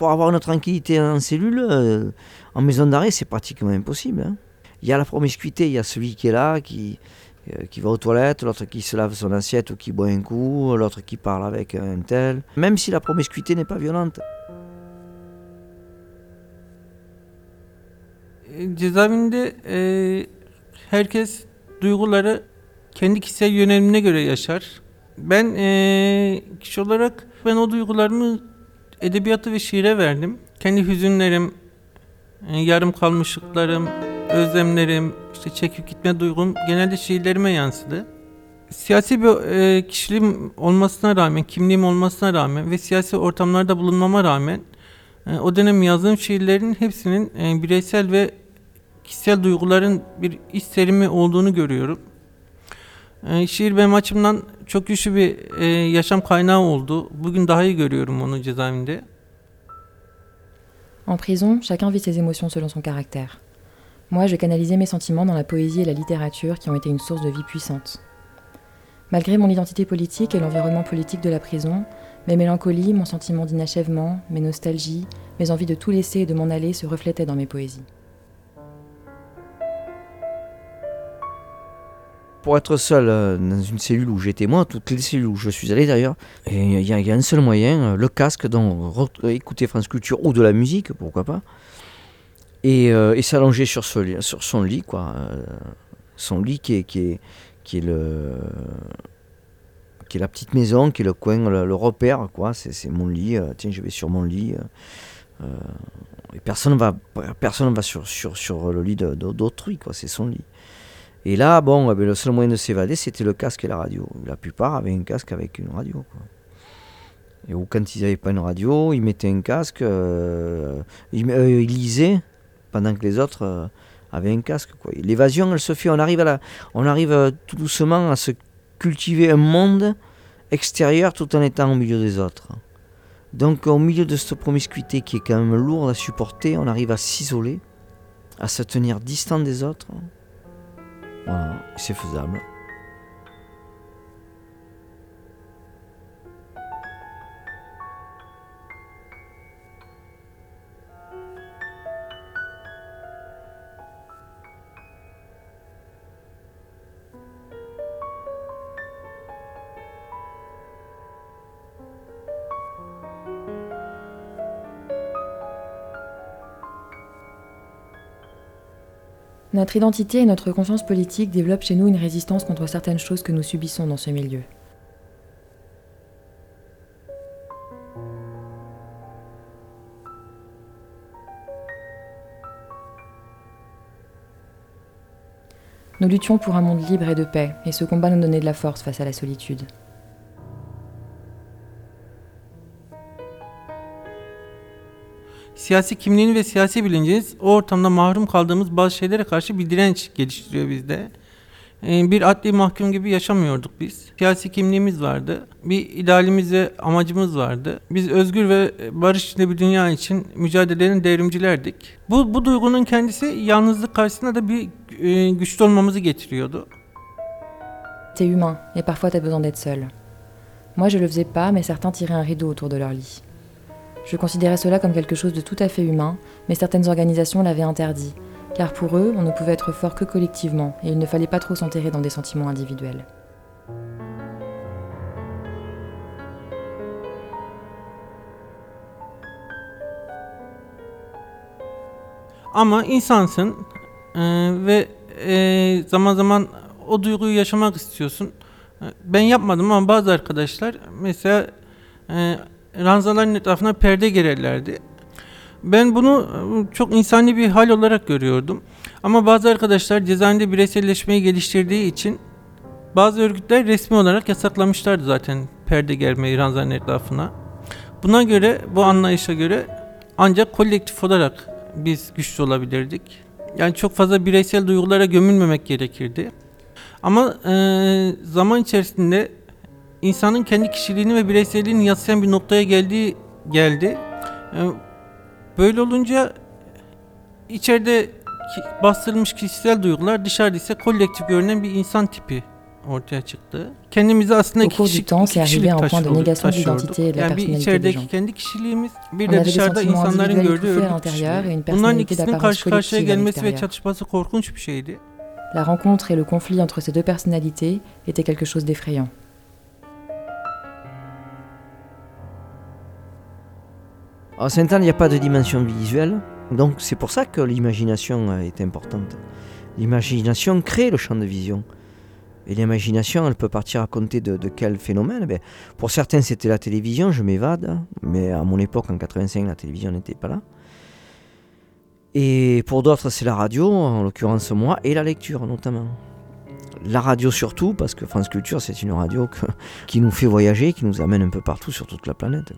pour avoir une tranquillité en cellule, euh, en maison d'arrêt, c'est pratiquement impossible. hein. Il y a la promiscuité, il y a celui qui est là, qui, euh, qui va aux toilettes, l'autre qui se lave son assiette ou qui boit un coup, l'autre qui parle avec un tel, même si la promiscuité n'est pas violente. Cezaevinde e, herkes duyguları kendi kişisel yönelimine göre yaşar. Ben e, olarak ben o duygularımı edebiyatı ve şiire verdim. Kendi hüzünlerim, e, yarım kalmışlıklarım, özlemlerim, işte çekip gitme duygum genelde şiirlerime yansıdı. Siyasi bir e, kişiliğim olmasına rağmen, kimliğim olmasına rağmen ve siyasi ortamlarda bulunmama rağmen e, o dönem yazdığım şiirlerin hepsinin bireysel ve kişisel duyguların bir iç serimi olduğunu görüyorum. Şiir benim açımdan En prison, chacun vit ses émotions selon son caractère. Moi, je canalisais mes sentiments dans la poésie et la littérature qui ont été une source de vie puissante. Malgré mon identité politique et l'environnement politique de la prison, mes mélancolies, mon sentiment d'inachèvement, mes nostalgies, mes envies de tout laisser et de m'en aller se reflétaient dans mes poésies. Pour être seul euh, dans une cellule où j'étais moi, toutes les cellules où je suis allé d'ailleurs, il y, a- un seul moyen, euh, le casque, donc re- écouter France Culture ou de la musique, pourquoi pas, et, euh, s'allonger sur, son lit, quoi. euh, son lit qui est, qui est, le qui est la petite maison, qui est le coin, le, repère, quoi. C'est mon lit. euh, tiens, je vais sur mon lit. euh, euh, et personne va, personne va sur, sur, sur le lit d'autrui, quoi. C'est son lit. Et là, bon, eh ben, le seul moyen de s'évader, c'était le casque et la radio. La plupart avaient un casque avec une radio. Et ou quand ils n'avaient pas une radio, ils mettaient un casque, euh, euh, ils lisaient pendant que les autres euh, avaient un casque. L'évasion, elle se fait, on arrive, à la, on arrive tout doucement à se cultiver un monde extérieur tout en étant au milieu des autres. Donc au milieu de cette promiscuité qui est quand même lourde à supporter, on arrive à s'isoler, à se tenir distant des autres. C'est faisable. Notre identité et notre conscience politique développent chez nous une résistance contre certaines choses que nous subissons dans ce milieu. Nous luttions pour un monde libre et de paix, et ce combat nous donnait de la force face à la solitude. Siyasi kimliğiniz ve siyasi bilinciniz o ortamda mahrum kaldığımız bazı şeylere karşı bir direnç geliştiriyor bizde. Ee, Bir adli mahkum gibi yaşamıyorduk biz. Siyasi kimliğimiz vardı. Bir idealimiz ve amacımız vardı. Biz özgür ve barış içinde bir dünya için mücadelenin devrimcilerdik. Bu, bu duygunun kendisi yalnızlık karşısında da bir e, güçlü olmamızı getiriyordu. T'es humain, et parfois t'as besoin d'être seul. Moi, je le faisais pas, mais certains tiraient un rideau autour de leur lit. Je considérais cela comme quelque chose de tout à fait humain, mais certaines organisations l'avaient interdit, car pour eux, on ne pouvait être fort que collectivement, et il ne fallait pas trop s'enterrer dans des sentiments individuels. E, e, ranzaların etrafına perde gererlerdi. Ben bunu e, çok insani bir hal olarak görüyordum. Ama bazı arkadaşlar cezaevinde bireyselleşmeyi geliştirdiği için bazı örgütler resmi olarak yasaklamışlardı zaten perde germeyi ranzaların etrafına. Buna göre, bu anlayışa göre ancak kolektif olarak biz güçlü olabilirdik. Yani çok fazla bireysel duygulara gömülmemek gerekirdi. Ama e, zaman içerisinde insanın kendi kişiliğini ve bireyselliğini yatsıyan bir noktaya geldiği geldi. E, böyle olunca içeride bastırılmış kişisel duygular dışarıda ise kolektif görünen bir insan tipi ortaya çıktı. Kendimizi aslında iki kişi, kişilik de taşıyorduk- Yani bir içerideki kendi kişiliğimiz, bir de dışarıda insanların gördüğü örgüt kişiliği. Bunların ikisinin karşı karşıya gelmesi ve çatışması korkunç bir şeydi. La rencontre et le conflit entre ces deux personnalités était quelque chose d'effrayant. À Sainte-Anne, il n'y a pas de dimension visuelle, donc c'est pour ça que l'imagination est importante. L'imagination crée le champ de vision. Et l'imagination, elle peut partir à compter de, de quel phénomène? Ben, Pour certains, c'était la télévision, je m'évade, mais à mon époque, en 85, la télévision n'était pas là. Et pour d'autres, c'est la radio, en l'occurrence moi, et la lecture notamment. La radio surtout, parce que France Culture, c'est une radio qui nous fait voyager, qui nous amène un peu partout sur toute la planète.